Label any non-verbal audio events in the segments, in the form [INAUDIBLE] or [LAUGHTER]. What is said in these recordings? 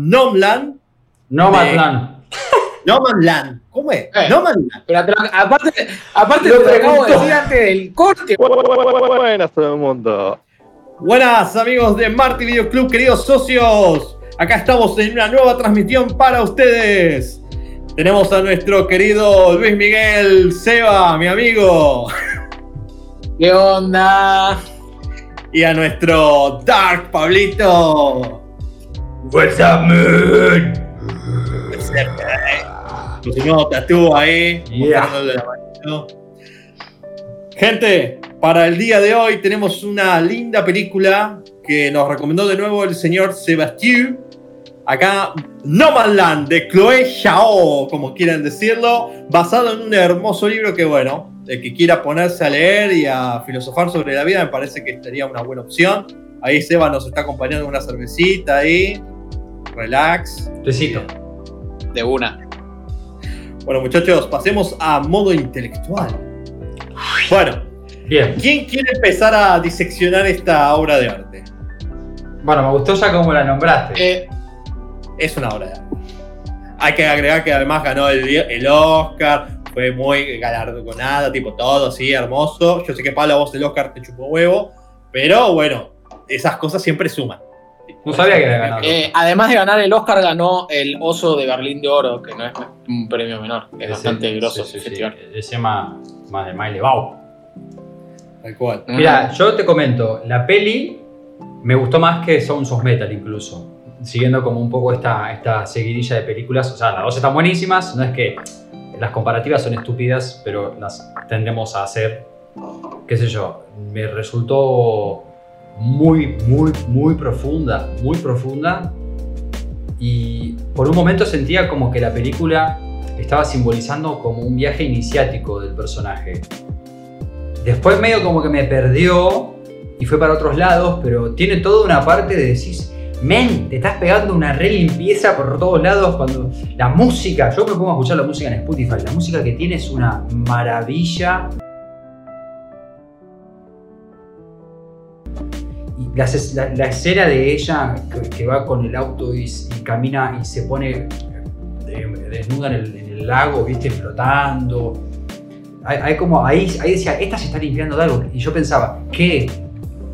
Nomland. Nomadland. [LAUGHS] Nomadland. ¿Cómo es? Eh. Nomadland. Pero te lo- aparte, aparte Lo te lo acabo de decir antes del corte. Buenas todo el mundo. Buenas amigos de Marty Video Club, queridos socios. Acá estamos en una nueva transmisión para ustedes. Tenemos a nuestro querido Luis Miguel Seba, mi amigo, ¿Qué onda? y a nuestro Dark Pablito. What's up, man? Continuó tatú ahí. Yeah. mostrándole la manito. Gente, para el día de hoy tenemos una linda película que nos recomendó de nuevo el señor Sebastián. Acá, No Man's Land, de Chloé Zhao, como quieran decirlo, basado en un hermoso libro que, bueno, el que quiera ponerse a leer y a filosofar sobre la vida, me parece que estaría una buena opción. Ahí Seba nos está acompañando con una cervecita ahí. Relax. Tecito. De una. Bueno, muchachos, pasemos a modo intelectual. Bueno, Bien. ¿quién quiere empezar a diseccionar esta obra de arte? Bueno, me gustó ya cómo la nombraste. Eh, Es una obra de arte. Hay que agregar que además ganó el, el Oscar, fue muy galardonada, tipo todo, sí, hermoso. Yo sé que Pablo, vos el Oscar te chupó huevo, pero bueno, esas cosas siempre suman. no sabía que era ganador. eh, además de ganar el Oscar, ganó el Oso de Berlín de Oro, que no es un premio menor. Es bastante grosso sí, ese sí, sí. festival. Ese más, más de más elevado. Tal cual. Mira, yo te comento, la peli me gustó más que Sounds of Metal incluso. Siguiendo como un poco esta, esta seguidilla de películas. O sea, las dos están buenísimas. No es que las comparativas son estúpidas, pero las tendemos a hacer. Qué sé yo. Me resultó muy, muy, muy profunda. Muy profunda. Y por un momento sentía como que la película estaba simbolizando como un viaje iniciático del personaje. Después medio como que me perdió y fue para otros lados, pero tiene toda una parte de decís, men, te estás pegando una re limpieza por todos lados cuando la música, yo me pongo a escuchar la música en Spotify, la música que tiene es una maravilla. La, la- escena de ella que, que va con el auto y, y camina y se pone eh, desnuda en el, en el lago, viste, flotando. Hay, hay como, ahí, ahí decía, esta se está limpiando de algo. Y yo pensaba, ¿qué?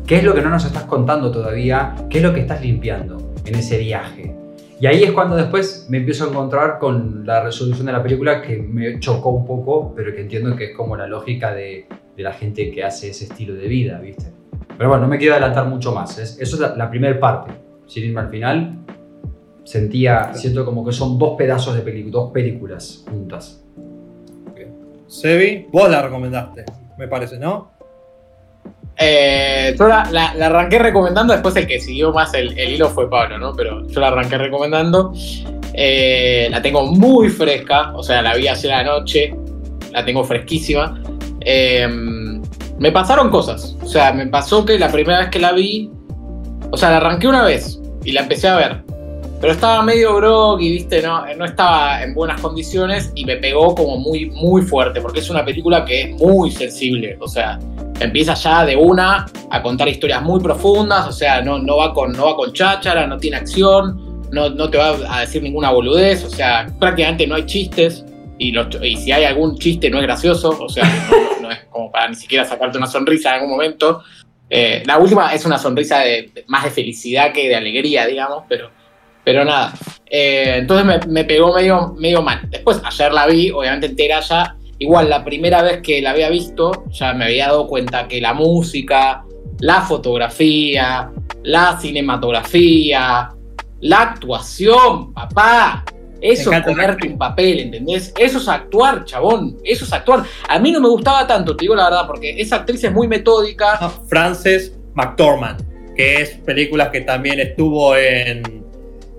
¿Qué es lo que no nos estás contando todavía? ¿Qué es lo que estás limpiando en ese viaje? Y ahí es cuando después me empiezo a encontrar con la resolución de la película que me chocó un poco, pero que entiendo que es como la lógica de, de la gente que hace ese estilo de vida, ¿viste? Pero bueno, no me quiero adelantar mucho más. Es- eso es la, la primera parte. Sin irme al final, sentía, siento como que son dos pedazos de película, dos películas juntas. Sebi, vos la recomendaste, me parece, ¿no? Eh, yo la, la- la arranqué recomendando, después el que siguió más el, el hilo fue Pablo, ¿no? Pero yo la arranqué recomendando. Eh, la tengo muy fresca, o sea, la vi a la noche, la tengo fresquísima. Eh, me pasaron cosas, o sea, me pasó que la primera vez que la vi, o sea, la arranqué una vez y la empecé a ver. Pero estaba medio groggy, viste, no, no estaba en buenas condiciones y me pegó como muy, muy fuerte, porque es una película que es muy sensible, o sea, empieza ya de una a contar historias muy profundas, o sea, no, no, va, con, no va con cháchara, no tiene acción, no, no te va a decir ninguna boludez, o sea, prácticamente no hay chistes, y, si hay algún chiste no es gracioso, o sea, no, es como para ni siquiera sacarte una sonrisa en algún momento. Eh, la última es una sonrisa de- más de felicidad que de alegría, digamos, pero, pero nada. Eh, entonces me, me pegó medio, medio mal. Después, ayer la vi, obviamente entera ya, Igual la primera vez que la había visto, ya me había dado cuenta que la música, la fotografía, la cinematografía, la actuación, papá. Eso es ponerte un papel, ¿entendés? Eso es actuar, chabón. Eso es actuar. A mí no me gustaba tanto, te digo la verdad, porque esa actriz es muy metódica. Ah, Frances McDormand, que es películas que también estuvo en,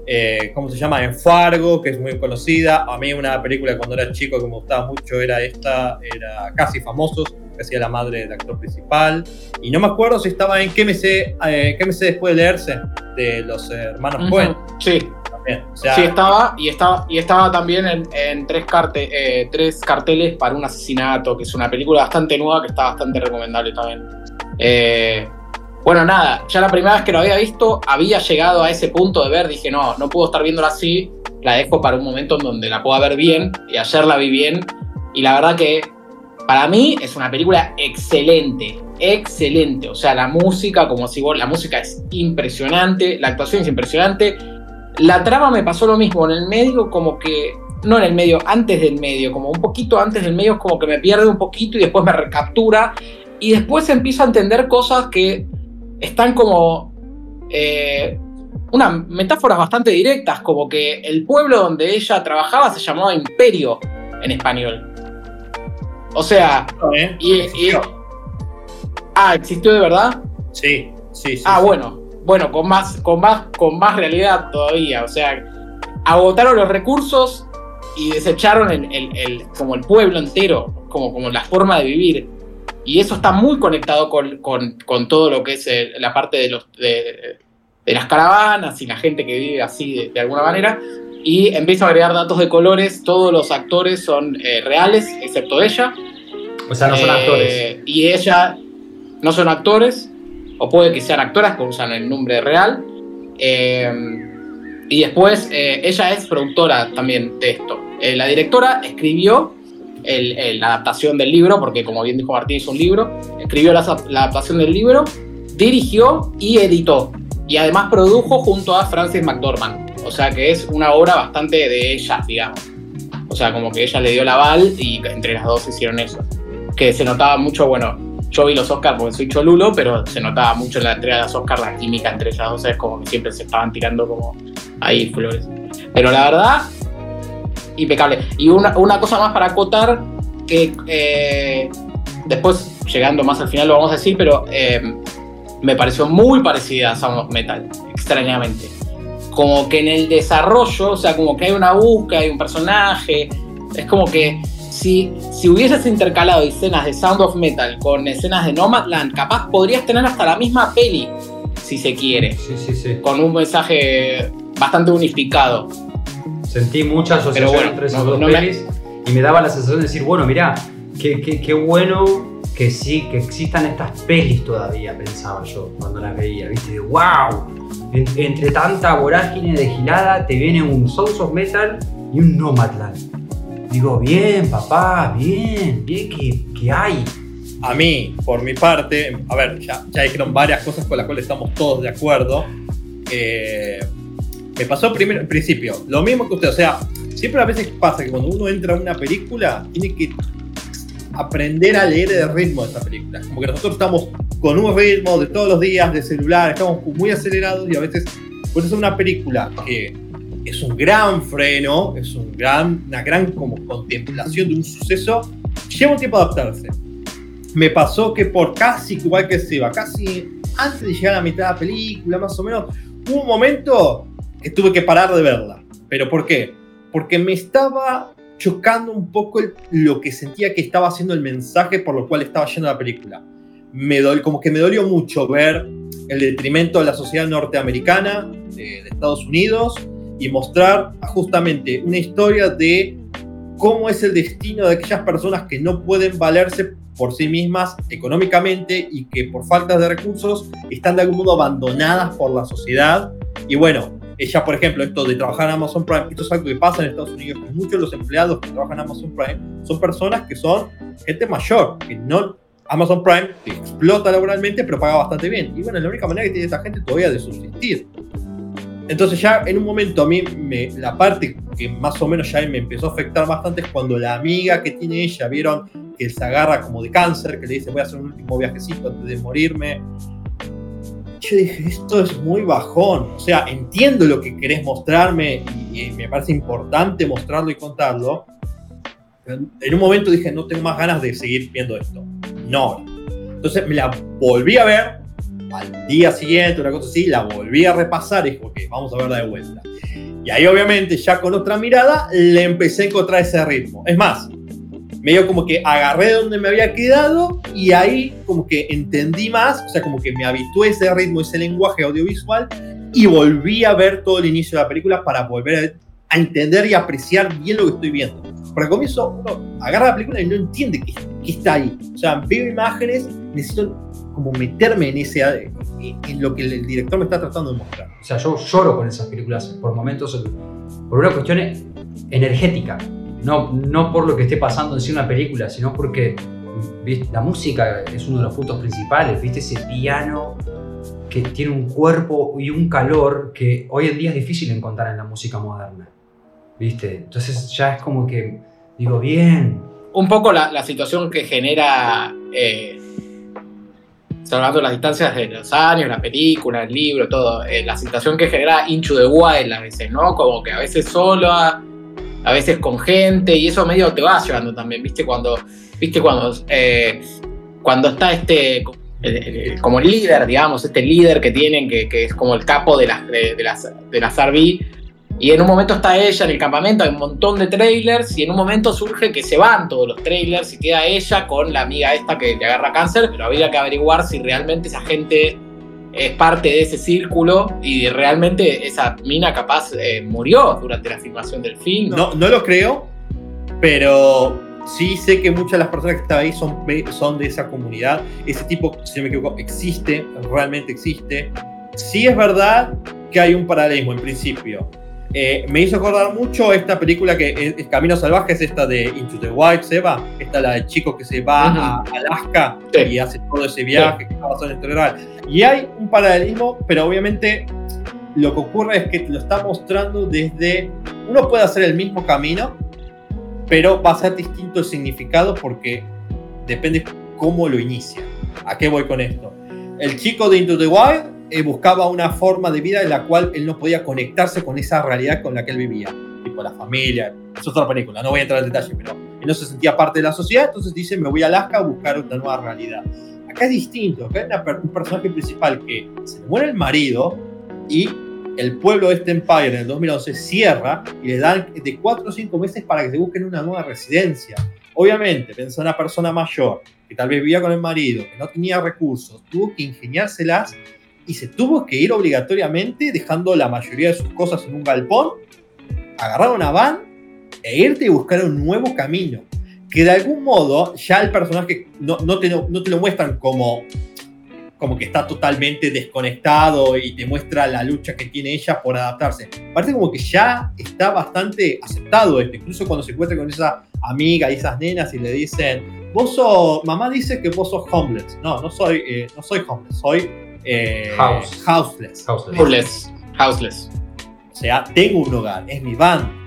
eh, ¿cómo se llama? En Fargo, que es muy conocida. A mí una película que cuando era chico que me gustaba mucho era esta, era Casi Famosos, que hacía la madre del actor principal. Y no me acuerdo si estaba en ¿Qué me sé, eh, ¿qué me sé después de leerse? De los hermanos Ujú. Coen. Sí, O sea, sí estaba y estaba y estaba también en, en tres, carte- eh, tres carteles para un asesinato, que es una película bastante nueva que está bastante recomendable también. Eh, Bueno, nada, ya la primera vez que lo había visto, había llegado a ese punto de ver, dije, no, no puedo estar viéndola así, la dejo para un momento en donde la pueda ver bien, y ayer la vi bien, y la verdad que para mí es una película excelente, excelente, o sea, la música, como si vos, la música es impresionante, la actuación es impresionante, la trama me pasó lo mismo, en el medio como que no en el medio, antes del medio, como un poquito antes del medio, es como que me pierde un poquito y después me recaptura. Y después empiezo a entender cosas que están como. Eh, unas metáforas bastante directas, como que el pueblo donde ella trabajaba se llamaba Imperio en español. O sea. ¿Eh? Y, ah, ¿existió de verdad? Sí, sí, sí. Ah, sí. bueno. Bueno, con más, con, más, con más realidad todavía. O sea, agotaron los recursos y desecharon el, el- el- como el pueblo entero, como, como la forma de vivir. Y eso está muy conectado con, con- con todo lo que es eh, la parte de, los, de, de las caravanas y la gente que vive así de, de alguna manera. Y empiezo a agregar datos de colores. Todos los actores son eh, reales, excepto ella. O sea, no son Eh, actores. Y ella no son actores, o puede que sean actoras, porque usan el nombre real. Eh, y después, eh, ella es productora también de esto. Eh, la directora escribió la adaptación del libro, porque como bien dijo Martín, es un libro. Escribió la, la adaptación del libro, dirigió y editó. Y además produjo junto a Frances McDormand. O sea que es una obra bastante de ellas, digamos. O sea, como que ella le dio el aval y entre las dos hicieron eso. Que se notaba mucho, bueno, yo vi los Oscars porque soy cholulo, pero se notaba mucho en la entrega de los Oscars la química entre ellas dos. Es como que siempre se estaban tirando como ahí flores. Pero la verdad, impecable. Y una, una cosa más para acotar, que eh, después, llegando más al final, lo vamos a decir, pero eh, me pareció muy parecida a Sound of Metal, extrañamente. Como que en el desarrollo, o sea, como que hay una búsqueda, hay un personaje, es como que si, si hubieses intercalado escenas de Sound of Metal con escenas de Nomadland, capaz podrías tener hasta la misma peli, si se quiere, Sí, sí, sí. con un mensaje bastante unificado. Sentí mucha asociación bueno, entre esas no- dos no me- pelis y me daba la sensación de decir, bueno, mirá, qué, qué- qué bueno que sí, que existan estas pelis todavía, pensaba yo cuando las veía, ¿viste? ¡Wow! En- entre tanta vorágine de gilada te viene un Sons of Metal y un Nomadland. Digo, bien, papá, bien, bien que, que hay. A mí, por mi parte, a ver, ya, ya dijeron varias cosas con las cuales estamos todos de acuerdo. Eh, me pasó primero, al principio, lo mismo que usted, o sea, siempre a veces pasa que cuando uno entra a una película, tiene que aprender a leer el ritmo de esa película. Como que nosotros estamos con un ritmo de todos los días, de celular, estamos muy acelerados y a veces, por eso es una película que es un gran freno, es un gran, una gran como contemplación de un suceso, lleva un tiempo adaptarse me pasó que por casi igual que Seba, casi antes de llegar a la mitad de la película, más o menos, hubo un momento que tuve que parar de verla. ¿Pero por qué? Porque me estaba chocando un poco el- lo que sentía que estaba haciendo el mensaje por lo cual estaba yendo la película. Me dol- como que me dolió mucho ver el detrimento de la sociedad norteamericana, de, de Estados Unidos, y mostrar justamente una historia de cómo es el destino de aquellas personas que no pueden valerse por sí mismas económicamente y que por falta de recursos están de algún modo abandonadas por la sociedad. Y bueno, ella, por ejemplo, esto de trabajar en Amazon Prime, esto es algo que pasa en Estados Unidos, que muchos de los empleados que trabajan en Amazon Prime son personas que son gente mayor, que no... Amazon Prime te explota laboralmente, pero paga bastante bien. Y bueno, es la única manera que tiene esta gente todavía de subsistir. Entonces ya en un momento a mí me- la parte que más o menos ya me empezó a afectar bastante es cuando la amiga que tiene ella vieron que se agarra como de cáncer, que le dice voy a hacer un último viajecito antes de morirme. Yo dije, esto es muy bajón. O sea, entiendo lo que querés mostrarme y, me parece importante mostrarlo y contarlo. Pero en un momento dije, no tengo más ganas de seguir viendo esto. No. Entonces me la volví a ver al día siguiente, una cosa así, la volví a repasar y dije, ok, vamos a verla de vuelta. Y ahí obviamente ya con otra mirada le empecé a encontrar ese ritmo. Es más, medio como que agarré donde me había quedado y ahí como que entendí más, o sea, como que me habitué a ese ritmo, ese lenguaje audiovisual y volví a ver todo el inicio de la película para volver a entender y apreciar bien lo que estoy viendo. Porque al comienzo uno agarra la película y no entiende qué, qué está ahí. O sea, veo imágenes, necesito como meterme en ese en lo que el director me está tratando de mostrar. O sea, yo lloro con esas películas por momentos, por una cuestión energética. No, no por lo que esté pasando en sí una película, sino porque ¿viste? la música es uno de los puntos principales. ¿Viste ese piano que tiene un cuerpo y un calor que hoy en día es difícil encontrar en la música moderna? ¿Viste? Entonces ya es como que digo, bien. Un poco la, la situación que genera eh, salvando las distancias de los años, la película, el libro, todo, eh, la situación que genera Into the Wild a veces, ¿no? Como que a veces solo, a, veces con gente, y eso medio te va llevando también, ¿viste? Cuando, ¿viste? Cuando, eh, cuando está este, como líder, digamos, este líder que tienen, que, es como el capo de las, de, las, de las y en un momento está ella en el campamento, hay un montón de trailers, y en un momento surge que se van todos los trailers y queda ella con la amiga esta que le agarra cáncer, pero habría que averiguar si realmente esa gente es parte de ese círculo y realmente esa mina capaz eh, murió durante la filmación del film. ¿no? no, lo creo, pero sí sé que muchas de las personas que están ahí son, son de esa comunidad. Ese tipo, si no me equivoco, existe, realmente existe. Sí es verdad que hay un paralelismo en principio eh, me hizo acordar mucho esta película que es, Camino Salvaje, es esta de Into the Wild, Seba, esta la del chico que se va a Alaska y hace todo ese viaje que está basado en real. Y hay un paralelismo, pero obviamente lo que ocurre es que lo está mostrando desde. Uno puede hacer el mismo camino, pero va a ser distinto el significado porque depende cómo lo inicia. ¿A qué voy con esto? El chico de Into the Wild eh, buscaba una forma de vida en la cual él no podía conectarse con esa realidad con la que él vivía, tipo la familia, es otra película, no voy a entrar en detalle, pero él no se sentía parte de la sociedad, entonces dice, me voy a Alaska a buscar una nueva realidad. Acá es distinto, acá hay un personaje principal que se le muere el marido y el pueblo de este Empire en el 2011 cierra y le dan de 4 o 5 meses para que se busquen una nueva residencia. Obviamente, pensó una persona mayor que tal vez vivía con el marido, que no tenía recursos, tuvo que ingeniárselas y se tuvo que ir obligatoriamente dejando la mayoría de sus cosas en un galpón, agarrar una van e irte y buscar un nuevo camino. Que de algún modo ya el personaje no, no, te, no te lo muestran como, como que está totalmente desconectado y te muestra la lucha que tiene ella por adaptarse. Parece como que ya está bastante aceptado esto, incluso cuando se encuentra con esa amiga y esas nenas y le dicen, vos sos, mamá dice que vos sos homeless. No, no soy, eh, no soy homeless, soy eh, houseless. houseless. Houseless. O sea, tengo un hogar, es mi van.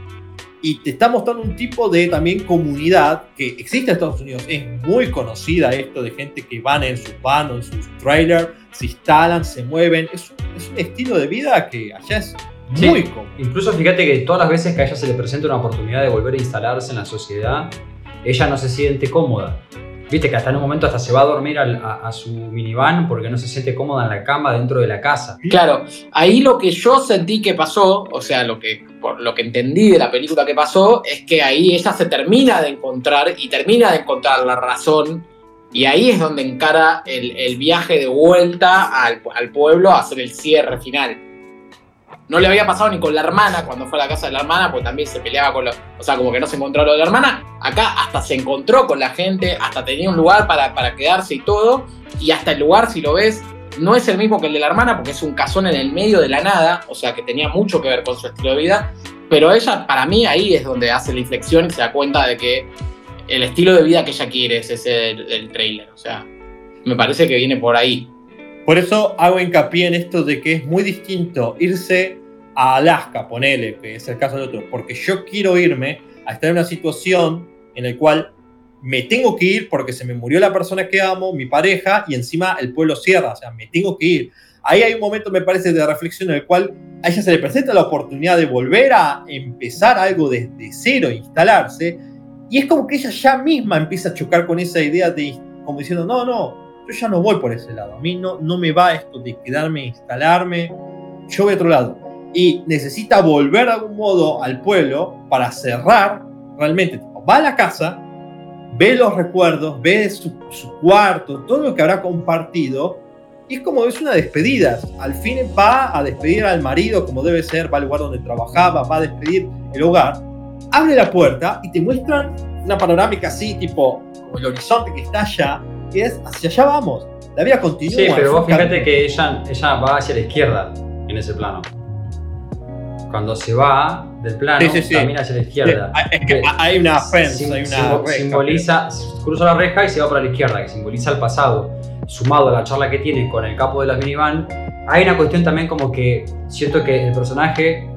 Y te está mostrando un tipo de también comunidad que existe en Estados Unidos. Es muy conocida esto de gente que van en sus van o en sus trailers, se instalan, se mueven. Es, un estilo de vida que allá es muy común. Incluso fíjate que todas las veces que a ella se le presenta una oportunidad de volver a instalarse en la sociedad, ella no se siente cómoda. Viste que hasta en un momento hasta se va a dormir a, su minivan porque no se siente cómoda en la cama dentro de la casa. Claro, ahí lo que yo sentí que pasó, o sea, lo que, por lo que entendí de la película que pasó, es que ahí ella se termina de encontrar y termina de encontrar la razón y ahí es donde encara el, viaje de vuelta al, al pueblo a hacer el cierre final no le había pasado ni con la hermana cuando fue a la casa de la hermana, pues también se peleaba con los. O sea, como que no se encontró lo de la hermana. Acá hasta se encontró con la gente, hasta tenía un lugar para, para quedarse y todo. Y hasta el lugar, si lo ves, no es el mismo que el de la hermana, porque es un casón en el medio de la nada, o sea que tenía mucho que ver con su estilo de vida. Pero ella, para mí, ahí es donde hace la inflexión y se da cuenta de que el estilo de vida que ella quiere es ese del, trailer. O sea, me parece que viene por ahí. Por eso hago hincapié en esto de que es muy distinto irse a Alaska, ponele, que es el caso del otro, porque yo quiero irme a estar en una situación en la cual me tengo que ir porque se me murió la persona que amo, mi pareja, y encima el pueblo cierra, o sea, me tengo que ir. Ahí hay un momento, me parece, de reflexión en el cual a ella se le presenta la oportunidad de volver a empezar algo desde cero, instalarse, y es como que ella ya misma empieza a chocar con esa idea de, como diciendo, no, no, yo ya no voy por ese lado, a mí no, no me va esto de quedarme, instalarme, yo voy a otro lado. Y necesita volver de algún modo al pueblo para cerrar realmente. Va a la casa, ve los recuerdos, ve su, cuarto, todo lo que habrá compartido, y es como es una despedida. Al fin va a despedir al marido como debe ser, va al lugar donde trabajaba, va a despedir el hogar, abre la puerta y te muestran una panorámica así, tipo el horizonte que está allá, que es hacia allá vamos. La vida continúa. Sí, pero vos fíjate camino. que ella, ella va hacia la izquierda en ese plano. Cuando se va del plano, Sí, sí, sí. camina hacia la izquierda. Es que hay una fence, Sim- hay una simbo- reja, simboliza, cruza la reja y se va para la izquierda, que simboliza el pasado. Sumado a la charla que tiene con el capo de las minivan, hay una cuestión también como que siento que el personaje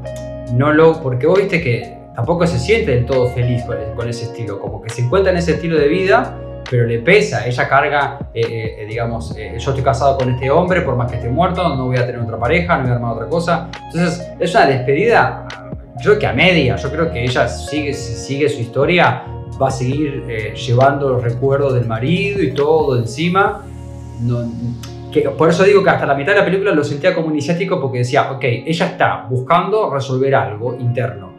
no lo. Porque vos viste que tampoco se siente del todo feliz con ese estilo, como que se encuentra en ese estilo de vida, pero le pesa. Ella carga, eh, eh, digamos, eh, yo estoy casado con este hombre, por más que esté muerto, no voy a tener otra pareja, no voy a armar otra cosa. Entonces, es una despedida, yo creo que a media, yo creo que ella sigue, si sigue su historia, va a seguir eh, llevando los recuerdos del marido y todo encima. No- que, por eso digo que hasta la mitad de la película lo sentía como iniciático porque decía, ok, ella está buscando resolver algo interno.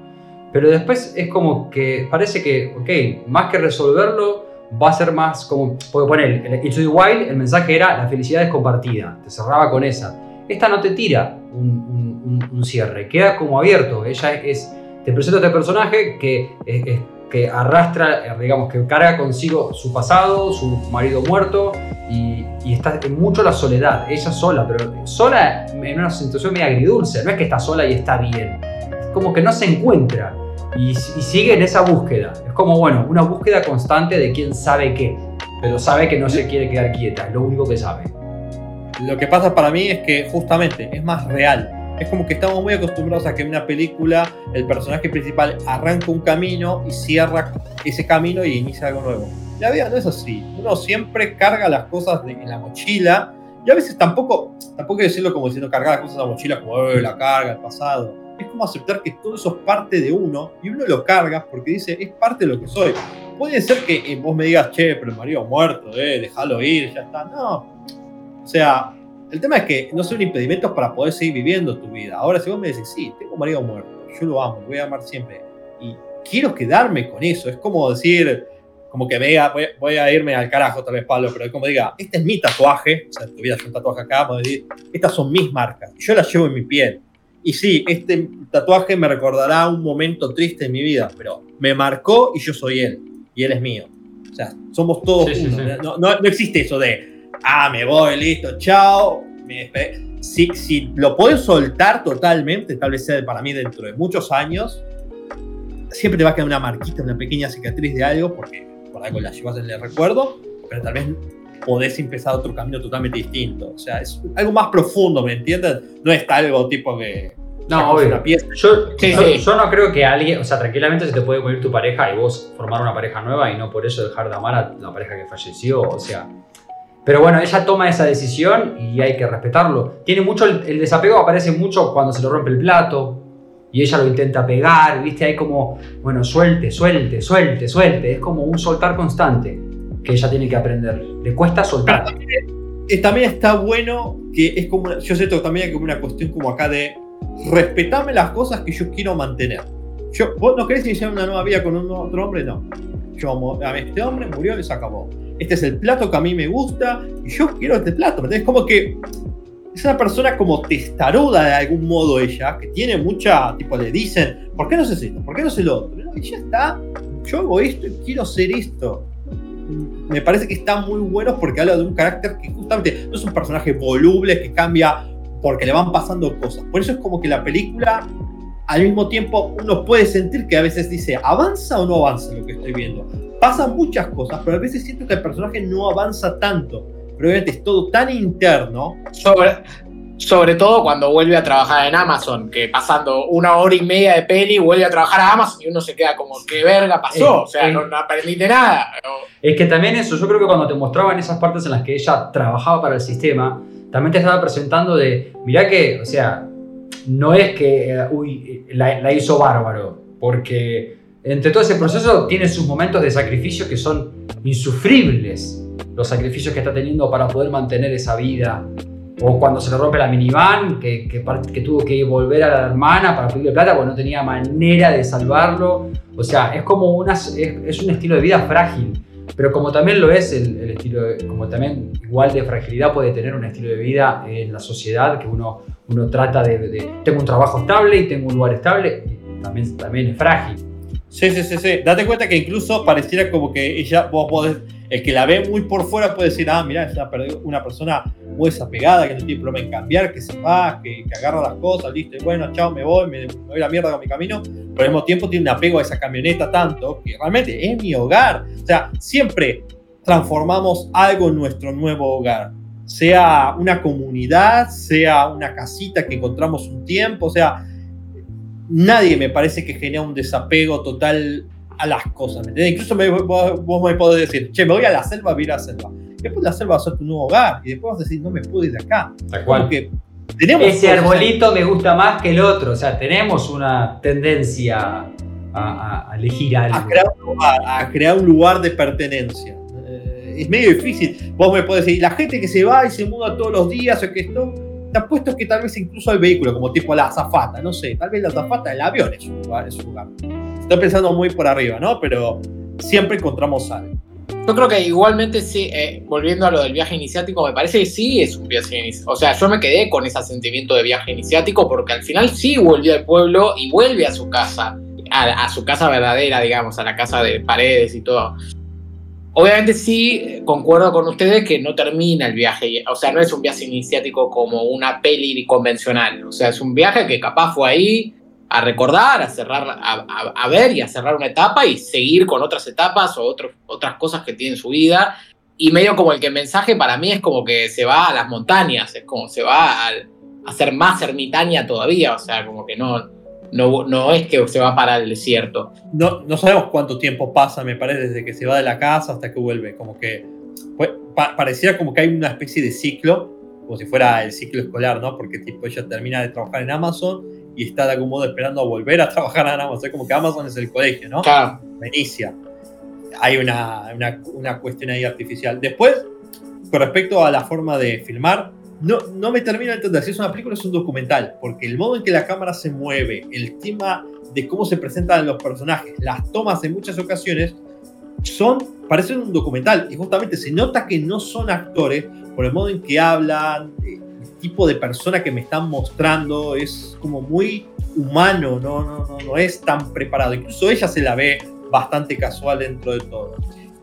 Pero después es como que parece que, ok, más que resolverlo, va a ser más como, porque poner el It's Wild, el mensaje era la felicidad es compartida, te cerraba con esa. Esta no te tira un, un- un- cierre, queda como abierto. Ella es, te presenta este personaje que, es- es- que arrastra, eh, digamos, que carga consigo su pasado, su marido muerto y, y está en mucho la soledad. Ella sola, pero sola en una situación medio agridulce. No es que está sola y está bien. Es como que no se encuentra y, sigue en esa búsqueda. Es como, bueno, una búsqueda constante de quién sabe qué, pero sabe que no se quiere quedar quieta, es lo único que sabe. Lo que pasa para mí es que justamente es más real. Es como que estamos muy acostumbrados a que en una película el personaje principal arranca un camino y cierra ese camino y inicia algo nuevo. La vida no es así. Uno siempre carga las cosas de- en la mochila y a veces tampoco, tampoco quiero decirlo como diciendo cargar las cosas en la mochila como "Eh, la carga, el pasado. Es como aceptar que todo eso es parte de uno y uno lo carga porque dice es parte de lo que soy. Puede ser que eh, vos me digas, che, pero el marido muerto, eh, déjalo ir, ya está. No, o sea, el tema es que no son impedimentos para poder seguir viviendo tu vida. Ahora, si vos me decís, sí, tengo un marido muerto, yo lo amo, lo voy a amar siempre, y quiero quedarme con eso, es como decir, como que vea, voy, voy a irme al carajo tal vez, Pablo, pero como diga, este es mi tatuaje, o sea, tu vida es un tatuaje acá, decir, estas son mis marcas, yo las llevo en mi piel. Y sí, este tatuaje me recordará un momento triste en mi vida, pero me marcó y yo soy él, y él es mío. O sea, somos todos Sí, sí, uno. sí. No, no- no existe eso de, ah, me voy, listo, chao. me despe-". Si, si lo puedes soltar totalmente, tal vez sea para mí dentro de muchos años, siempre te va a quedar una marquita, una pequeña cicatriz de algo, porque por algo la llevas en el recuerdo, pero tal vez podés empezar otro camino totalmente distinto. O sea, es algo más profundo, ¿me entiendes? No es algo tipo que... No, obvio. una pieza. Yo, Sí, yo, sí. yo no creo que alguien, o sea, tranquilamente se te puede morir tu pareja y vos formar una pareja nueva y no por eso dejar de amar a la pareja que falleció, o sea. Pero bueno, ella toma esa decisión y hay que respetarlo. Tiene mucho, el, el desapego aparece mucho cuando se le rompe el plato y ella lo intenta pegar, ¿viste? Hay como, bueno, suelte, suelte, suelte, suelte. Es como un soltar constante que ella tiene que aprender. Le cuesta soltar. Eh, también está bueno que es como, una- yo siento también como una cuestión como acá de respetarme las cosas que yo quiero mantener. Yo, ¿Vos no querés iniciar una nueva vida con un otro hombre? No. Yo a este hombre, murió y se acabó. Este es el plato que a mí me gusta y yo quiero este plato. ¿me entendés? Como que es una persona como testaruda de algún modo ella, que tiene mucha, tipo, le dicen, ¿por qué no haces esto? ¿Por qué no haces lo otro? Y ya está, yo hago esto y quiero ser esto. Me parece que está muy bueno porque habla de un carácter que justamente no es un personaje voluble que cambia porque le van pasando cosas. Por eso es como que la película, al mismo tiempo, uno puede sentir que a veces dice, ¿avanza o no avanza lo que estoy viendo? Pasan muchas cosas, pero a veces siento que el personaje no avanza tanto. Pero obviamente es todo tan interno Sobre, sobre todo cuando vuelve a trabajar en Amazon, que pasando una hora y media de peli, vuelve a trabajar a Amazon y uno se queda como, ¿qué verga pasó? Eh, o sea, eh. no, no aprendiste nada. Es que también eso, yo creo que cuando te mostraban esas partes en las que ella trabajaba para el sistema, también te estaba presentando de, mirá que, o sea, no es que, eh, uy, la, la hizo bárbaro, porque entre todo ese proceso tiene sus momentos de sacrificio que son insufribles, los sacrificios que está teniendo para poder mantener esa vida. O cuando se le rompe la minivan, que, que, que tuvo que volver a la hermana para pedirle plata porque no tenía manera de salvarlo. O sea, es como una, es, es un estilo de vida frágil. Pero como también lo es el, el estilo, de- como también igual de fragilidad puede tener un estilo de vida en la sociedad, que uno, uno trata de, de- tengo un trabajo estable y tengo un lugar estable, también, también es frágil. Sí, sí, sí, sí. Date cuenta que incluso pareciera como que ella, vos podés El que la ve muy por fuera puede decir, ah, mira, es una, una, persona muy desapegada, que no tiene problema en cambiar, que se va, que, que agarra las cosas, listo, y bueno, chao, me voy, me, voy a la mierda con mi camino, pero al mismo tiempo tiene un apego a esa camioneta tanto que realmente es mi hogar. O sea, siempre transformamos algo en nuestro nuevo hogar. Sea una comunidad, sea una casita que encontramos un tiempo, o sea, nadie me parece que genera un desapego total a las cosas. ¿me Incluso vos, me podés decir, che, me voy a la selva vivir a la selva. Después la selva va a ser tu nuevo hogar y después vas a decir, no me puedo ir de acá. Tal cual. tenemos Ese arbolito me gusta más que el otro. O sea, tenemos una tendencia a, elegir algo. A crear, un lugar, a crear un lugar de pertenencia. Eh, es medio difícil. Vos me podés decir, la gente que se va y se muda todos los días o que esto te apuesto que tal vez incluso el vehículo, como tipo la azafata, no sé, tal vez la azafata, el avión es un lugar, es un lugar. Estoy pensando muy por arriba, ¿no? Pero siempre encontramos algo. Yo creo que igualmente sí, eh, volviendo a lo del viaje iniciático, me parece que sí es un viaje iniciático. O sea, yo me quedé con ese sentimiento de viaje iniciático porque al final sí volvió al pueblo y vuelve a su casa, a, a su casa verdadera, digamos, a la casa de paredes y todo. Obviamente sí concuerdo con ustedes que no termina el viaje, o sea, no es un viaje iniciático como una peli convencional, o sea, es un viaje que capaz fue ahí a recordar, a cerrar, a, ver y a cerrar una etapa y seguir con otras etapas o otras cosas que tiene en su vida. Y medio como el que mensaje para mí es como que se va a las montañas, es como se va a, a ser más ermitaña todavía, o sea, como que no, no, no es que se va para el desierto. No, no sabemos cuánto tiempo pasa, me parece, desde que se va de la casa hasta que vuelve. Como que pues, parecía como que hay una especie de ciclo, como si fuera el ciclo escolar, ¿no? Porque tipo ella termina de trabajar en Amazon y está de algún modo esperando a volver a [LAUGHS] trabajar en Amazon. Es como que Amazon es el colegio, ¿no? Claro. Inicia. Hay una, una, una cuestión ahí artificial. Después, con respecto a la forma de filmar, no, no me termino de entender si es una película o es un documental, porque el modo en que la cámara se mueve, el tema de cómo se presentan los personajes, las tomas en muchas ocasiones, son, parecen un documental, y justamente se nota que no son actores por el modo en que hablan, el tipo de persona que me están mostrando, es como muy humano, no, no, no, no es tan preparado, incluso ella se la ve bastante casual dentro de todo.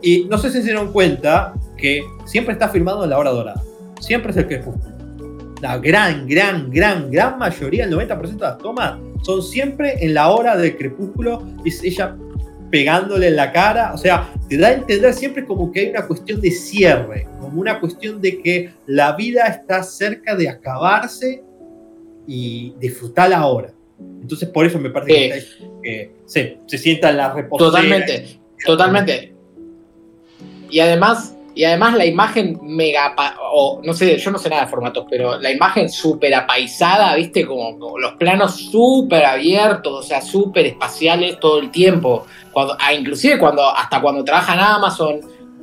Y no sé si se dieron cuenta que siempre está filmado en la hora dorada siempre es el crepúsculo. La gran, gran, gran, gran mayoría, el 90% de las tomas, son siempre en la hora del crepúsculo, es ella pegándole en la cara, o sea, te da a entender siempre como que hay una cuestión de cierre, como una cuestión de que la vida está cerca de acabarse y disfrutar ahora. Entonces, por eso me parece que, se, se sienta en la reposera. Totalmente, totalmente. Y además, y además la imagen mega, o no sé, yo no sé nada de formatos, pero la imagen súper apaisada, viste, como, los planos súper abiertos, o sea, súper espaciales todo el tiempo. Cuando, ah, inclusive cuando, hasta cuando trabaja en Amazon,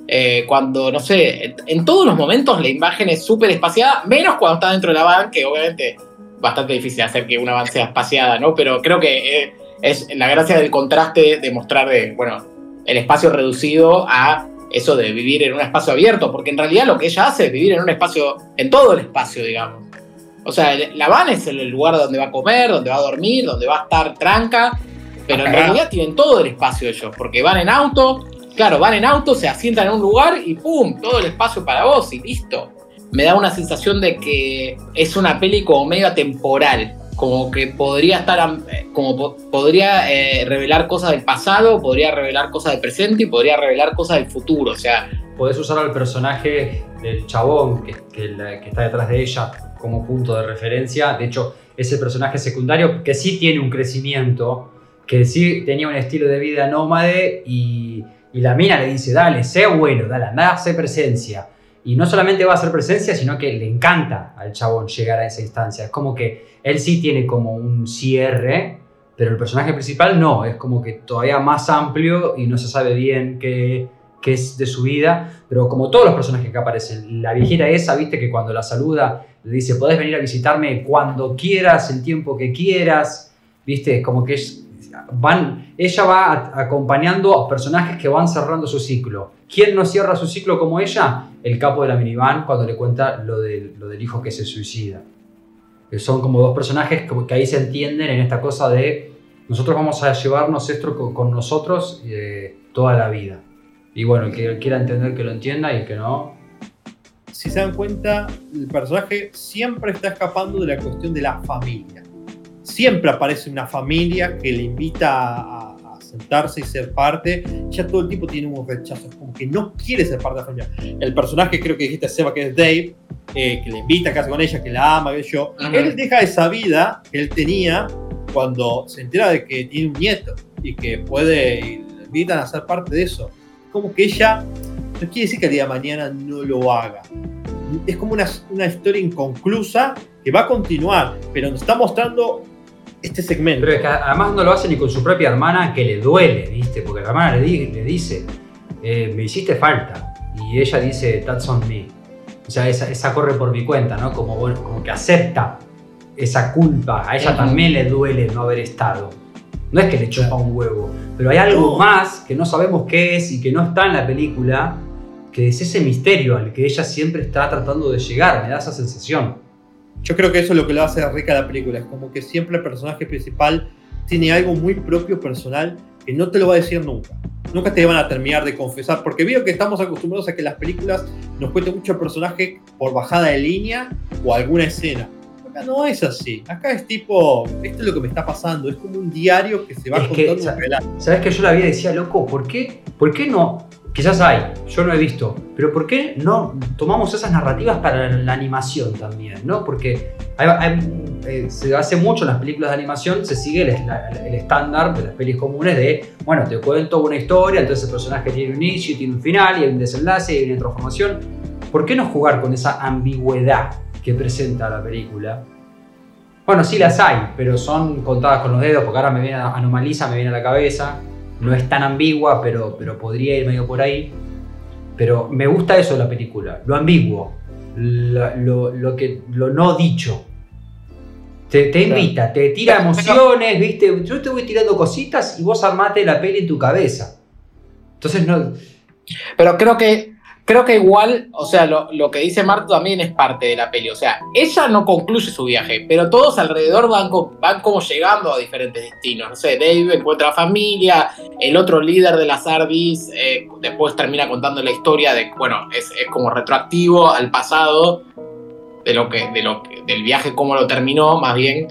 eh, cuando, no sé, en todos los momentos la imagen es súper espaciada, menos cuando está dentro de la van, que obviamente bastante difícil hacer que una van sea espaciada, ¿no? Pero creo que eh, es la gracia del contraste de mostrar, de, bueno, el espacio reducido a eso de vivir en un espacio abierto, porque en realidad lo que ella hace es vivir en un espacio, en todo el espacio, digamos. O sea, la van es el lugar donde va a comer, donde va a dormir, donde va a estar tranca, pero en realidad tienen todo el espacio ellos, porque van en auto, claro, van en auto, se asientan en un lugar y ¡pum! Todo el espacio para vos y listo. Me da una sensación de que es una peli como medio temporal como que podría estar, como podría eh, revelar cosas del pasado, podría revelar cosas del presente y podría revelar cosas del futuro, o sea... Podés usar al personaje del chabón que, que, está detrás de ella como punto de referencia, de hecho ese personaje secundario que sí tiene un crecimiento, que sí tenía un estilo de vida nómade y, la mina le dice, dale, sé bueno, dale, anda, sé presencia. Y no solamente va a hacer presencia, sino que le encanta al chabón llegar a esa instancia. Es como que él sí tiene como un cierre, pero el personaje principal no. Es como que todavía más amplio y no se sabe bien qué, qué es de su vida. Pero como todos los personajes que aparecen, la viejita esa, viste que cuando la saluda le dice, podés venir a visitarme cuando quieras, el tiempo que quieras. Viste, como que es van, ella va acompañando a personajes que van cerrando su ciclo. ¿Quién no cierra su ciclo como ella? El capo de la minivan cuando le cuenta lo, de, lo del hijo que se suicida. Que son como dos personajes que, ahí se entienden en esta cosa de nosotros vamos a llevarnos esto con, nosotros eh, toda la vida. Y bueno, el que quiera entender que lo entienda y el que no. Si se dan cuenta, el personaje siempre está escapando de la cuestión de la familia. Siempre aparece una familia que le invita a, a sentarse y ser parte. Ya todo el tiempo tiene un rechazo, como que no quiere ser parte de la familia. El personaje, creo que dijiste Seba, que es Dave, eh, que le invita a casa con ella, que la ama, que yo. Ajá. Él deja esa vida que él tenía cuando se entera de que tiene un nieto y que puede, y le invitan a ser parte de eso. Como que ella, no quiere decir que el día de mañana no lo haga. Es como una, una historia inconclusa que va a continuar, pero nos está mostrando este segmento. Pero es que además no lo hace ni con su propia hermana que le duele, ¿viste? Porque la hermana le, di- le dice, eh, me hiciste falta. Y ella dice, that's on me. O sea, esa, esa corre por mi cuenta, ¿no? Como, bueno, como que acepta esa culpa. A ella también le duele no haber estado. No es que le chupa un huevo, pero hay algo No. más que no sabemos qué es y que no está en la película, que es ese misterio al que ella siempre está tratando de llegar. Me da esa sensación. Yo creo que eso es lo que lo hace rica la película. Es como que siempre el personaje principal tiene algo muy propio personal que no te lo va a decir nunca. Nunca te van a terminar de confesar. Porque veo que estamos acostumbrados a que las películas nos cuenten mucho el personaje por bajada de línea o alguna escena. Acá no es así. Acá es tipo, esto es lo que me está pasando. Es como un diario que se va Es que, contando un relato. ¿Sabes que yo la vi y decía, loco, ¿por qué, ¿por qué no? Quizás hay, yo no he visto, pero ¿por qué no tomamos esas narrativas para la animación también? ¿no? Porque hay- hay- eh, se hace mucho en las películas de animación, se sigue el, la- el estándar de las pelis comunes de, bueno, te cuento una historia, entonces el personaje tiene un inicio, tiene un final, y hay un desenlace, y hay una transformación. ¿Por qué no jugar con esa ambigüedad que presenta la película? Bueno, sí las hay, pero son contadas con los dedos, porque ahora me viene a Anomaliza, me viene a la cabeza. No es tan ambigua, pero, pero podría ir medio por ahí. Pero me gusta eso de la película, lo ambiguo, lo, lo que, lo no dicho. Te, te Claro. invita, te tira emociones, ¿viste? Yo te voy tirando cositas y vos armate la peli en tu cabeza. Entonces no. Pero creo que, creo que igual, o sea, lo, que dice Marto también es parte de la peli. O sea, ella no concluye su viaje, pero todos alrededor van, co- van como llegando a diferentes destinos. No sé, Dave encuentra familia, el otro líder de las Ardis eh, después termina contando la historia de, bueno, es, como retroactivo al pasado de lo que, de lo del viaje, cómo lo terminó, más bien.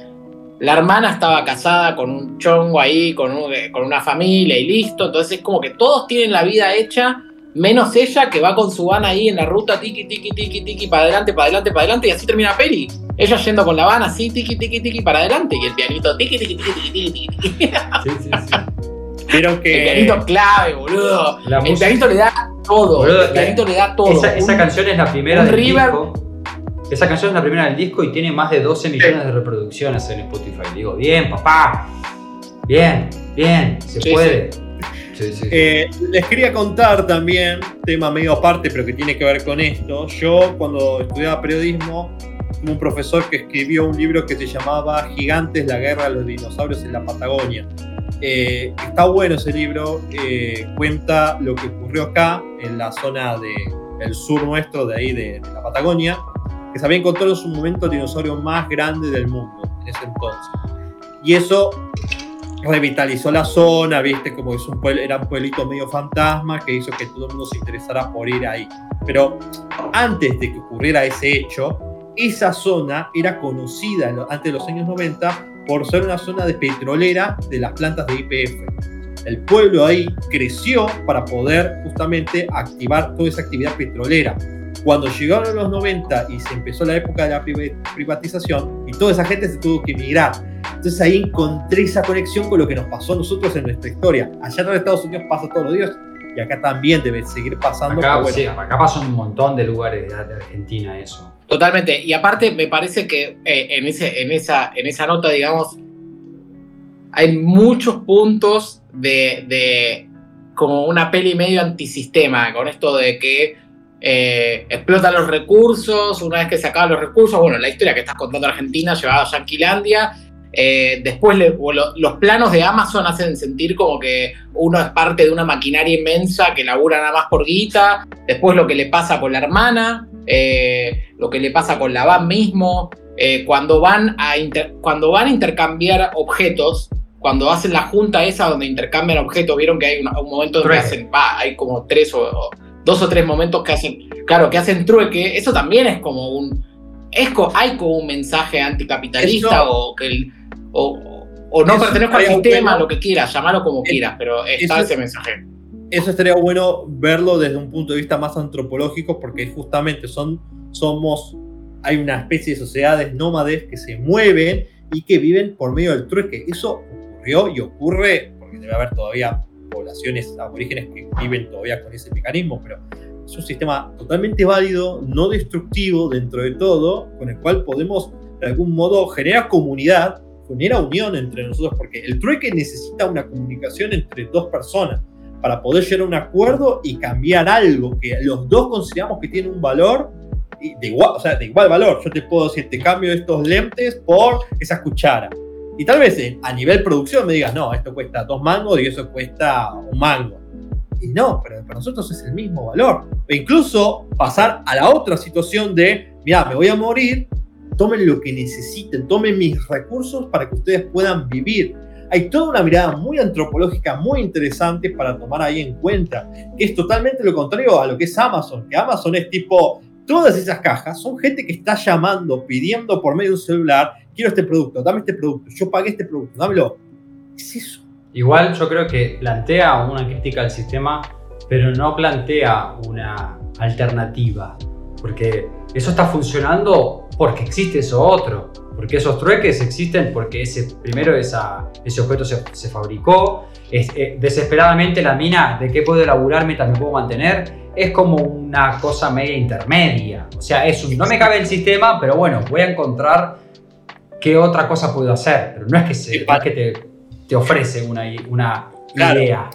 La hermana estaba casada con un chongo ahí, con, un- con una familia y listo. Entonces es como que todos tienen la vida hecha, menos ella que va con su van ahí en la ruta, tiki, tiki, tiki, tiki, para adelante, para adelante, para adelante, y así termina la peli. Ella yendo con la van así, tiki, tiki, tiki, para adelante, y el pianito, tiki, tiki, tiki, tiki, tiki, tiki. Sí, sí, sí. Vieron El que. pianito clave, boludo. La El pianito le da todo. Boludo, el pianito le da todo. Esa, esa Un- canción es la primera del River- disco. Esa canción es la primera del disco y tiene más de 12 millones de reproducciones en Spotify. Digo, bien, papá. Bien, bien, se Sí, puede. Sí, sí, sí. Eh, les quería contar también, tema medio aparte, pero que tiene que ver con esto. Yo, cuando estudiaba periodismo, tuve un profesor que escribió un libro que se llamaba Gigantes, la guerra de los dinosaurios en la Patagonia. Eh, está bueno ese libro, eh, cuenta lo que ocurrió acá, en la zona del sur nuestro, de ahí de, de la Patagonia, que se había encontrado en su momento el dinosaurio más grande del mundo en ese entonces. Y eso revitalizó la zona, viste, como es un pueblo, era un pueblito medio fantasma que hizo que todo el mundo se interesara por ir ahí. Pero antes de que ocurriera ese hecho, esa zona era conocida antes de los años 90 por ser una zona de petrolera de las plantas de IPF. El pueblo ahí creció para poder justamente activar toda esa actividad petrolera. Cuando llegaron los 90 y se empezó la época de la priva- privatización y toda esa gente se tuvo que emigrar. Entonces ahí encontré esa conexión con lo que nos pasó a nosotros en nuestra historia. Allá en los Estados Unidos pasa todos los días y acá también debe seguir pasando. Acá, bueno, sí, acá pasó en un montón de lugares de, de Argentina eso. Totalmente. Y aparte, me parece que eh, en, ese, en, esa, en esa nota, digamos, hay muchos puntos de, de como una peli medio antisistema, con esto de que eh, explotan los recursos, una vez que se acaban los recursos, bueno, la historia que estás contando Argentina llevada a Yanquilandia, eh, después le- o lo- los planos de Amazon hacen sentir como que uno es parte de una maquinaria inmensa que labura nada más por guita, después lo que le pasa con la hermana, eh, lo que le pasa con la van mismo, eh, cuando, van a inter- cuando van a intercambiar objetos, cuando hacen la junta esa donde intercambian objetos, vieron que hay un momento donde hacen, va, hay como tres o, o dos o tres momentos que hacen, claro, que hacen trueque, eso también es como un, es hay como un mensaje anticapitalista Eso- o que el, o, o no pertenezco al sistema, bueno. lo que quieras, llamarlo como Es- quieras, pero está ese mensaje. eso estaría bueno verlo desde un punto de vista más antropológico, porque justamente son, somos, hay una especie de sociedades nómades que se mueven y que viven por medio del trueque. Eso ocurrió y ocurre, porque debe haber todavía poblaciones aborígenes que viven todavía con ese mecanismo, pero es un sistema totalmente válido, no destructivo dentro de todo, con el cual podemos de algún modo generar comunidad, genera unión entre nosotros, porque el trueque necesita una comunicación entre dos personas para poder llegar a un acuerdo y cambiar algo que los dos consideramos que tiene un valor de igual, o sea, de igual valor. Yo te puedo decir, te cambio estos lentes por esas cucharas. Y tal vez eh, a nivel producción me digas, no, esto cuesta dos mangos y eso cuesta un mango. Y no, pero para nosotros es el mismo valor. O incluso pasar a la otra situación de, mira, me voy a morir, tomen lo que necesiten, tomen mis recursos para que ustedes puedan vivir. Hay toda una mirada muy antropológica, muy interesante para tomar ahí en cuenta, que es totalmente lo contrario a lo que es Amazon, que Amazon es tipo, todas esas cajas son gente que está llamando, pidiendo por medio de un celular, quiero este producto, dame este producto, yo pagué este producto, dámelo. Es eso. Igual yo creo que plantea una crítica al sistema, pero no plantea una alternativa. Porque eso está funcionando porque existe eso otro. Porque esos trueques existen porque ese, primero esa, ese objeto se, se fabricó. Es, eh, desesperadamente la mina de qué puedo laburar mientras me puedo mantener es como una cosa media intermedia. O sea, es no me cabe el sistema, pero bueno, voy a encontrar qué otra cosa puedo hacer. Pero no es que, se, es que te, te ofrece una, una Claro. idea.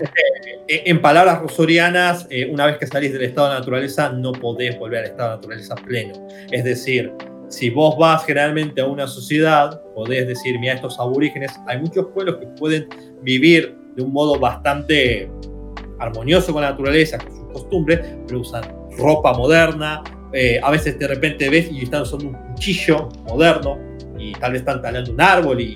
Eh, En palabras rosorianas, eh, una vez que salís del estado de naturaleza, no podés volver al estado de naturaleza pleno. Es decir, si vos vas generalmente a una sociedad, podés decir, mira, estos aborígenes, hay muchos pueblos que pueden vivir de un modo bastante armonioso con la naturaleza, con sus costumbres, pero usan ropa moderna, eh, a veces de repente ves y están usando un cuchillo moderno y tal vez están talando un árbol y...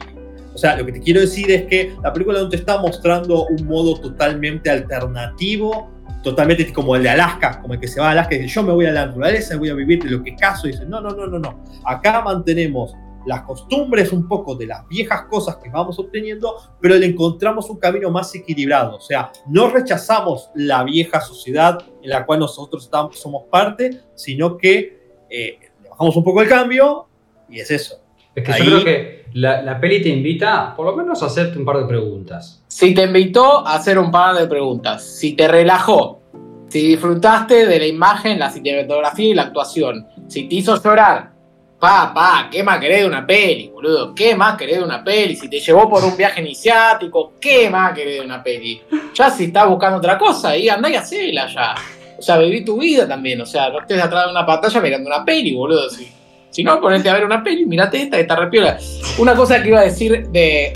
O sea, lo que te quiero decir es que la película no te está mostrando un modo totalmente alternativo, totalmente como el de Alaska, como el que se va a Alaska y dice, yo me voy a la naturaleza voy a vivir de lo que caso. Y dice, no, no, no, no, no. Acá mantenemos las costumbres un poco de las viejas cosas que vamos obteniendo, pero le encontramos un camino más equilibrado. O sea, no rechazamos la vieja sociedad en la cual nosotros estamos, somos parte, sino que eh, bajamos un poco el cambio y es eso. Es que Ahí- yo creo que la, la peli te invita, por lo menos, a hacerte un par de preguntas. Si te invitó a hacer un par de preguntas, si te relajó, si disfrutaste de la imagen, la cinematografía y la actuación, si te hizo llorar, pa, pa, ¿qué más querés de una peli, boludo? ¿Qué más querés de una peli? Si te llevó por un viaje iniciático, ¿qué más querés de una peli? Ya si estás buscando otra cosa, ahí andá y hacela ya. O sea, viví tu vida también, o sea, no estés atrás de una pantalla mirando una peli, boludo. Si, si no, ponete a ver una peli, mirate esta está repiola. Una cosa que iba a decir de,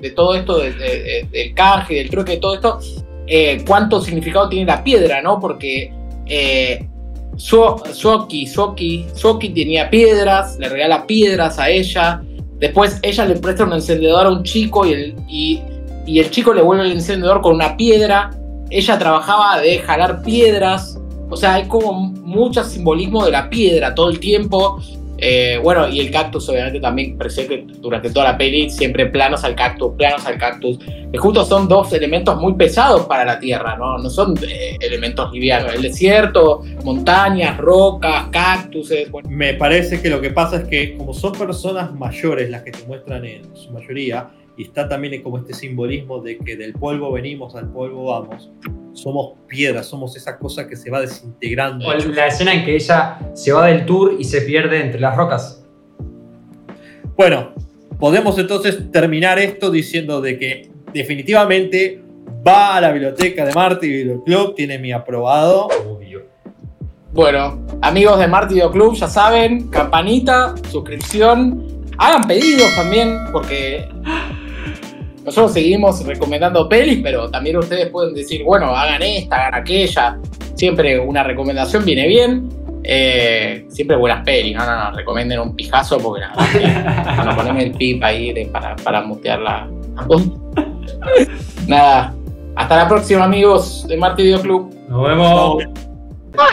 de- todo esto, de- de- de- del canje, del truque, de todo esto, cuánto significado tiene la piedra, ¿no? Porque eh, Suoki, Suoki tenía piedras, le regala piedras a ella. Después ella le presta un encendedor a un chico y el, y el chico le vuelve el encendedor con una piedra. Ella trabajaba de jalar piedras. O sea, hay como mucho simbolismo de la piedra todo el tiempo. Eh, bueno, y el cactus obviamente también presente durante toda la peli, siempre planos al cactus, planos al cactus. Que justo son dos elementos muy pesados para la Tierra, ¿no? No son eh, elementos livianos. El desierto, montañas, rocas, cactuses. bueno. Me parece que lo que pasa es que como son personas mayores las que te muestran en su mayoría, y está también como este simbolismo de que del polvo venimos, al polvo vamos, somos piedras, somos esa cosa que se va desintegrando. O la escena en que ella se va del tour y se pierde entre las rocas. Bueno, podemos entonces terminar esto diciendo de que definitivamente va a la biblioteca de Marte y Videoclub, tiene mi aprobado. Obvio. Bueno, amigos de Marty Video Club, ya saben, campanita, suscripción. Hagan pedidos también, porque nosotros seguimos recomendando pelis, pero también ustedes pueden decir, bueno, hagan esta, hagan aquella. Siempre una recomendación viene bien. Eh, siempre buenas pelis, no, no, no, recomienden un pijazo porque la verdad que cuando ponemos el pip ahí de- para, para mutearla. Nada. Hasta la próxima, amigos de Marty Video Club. Nos vemos. Chao.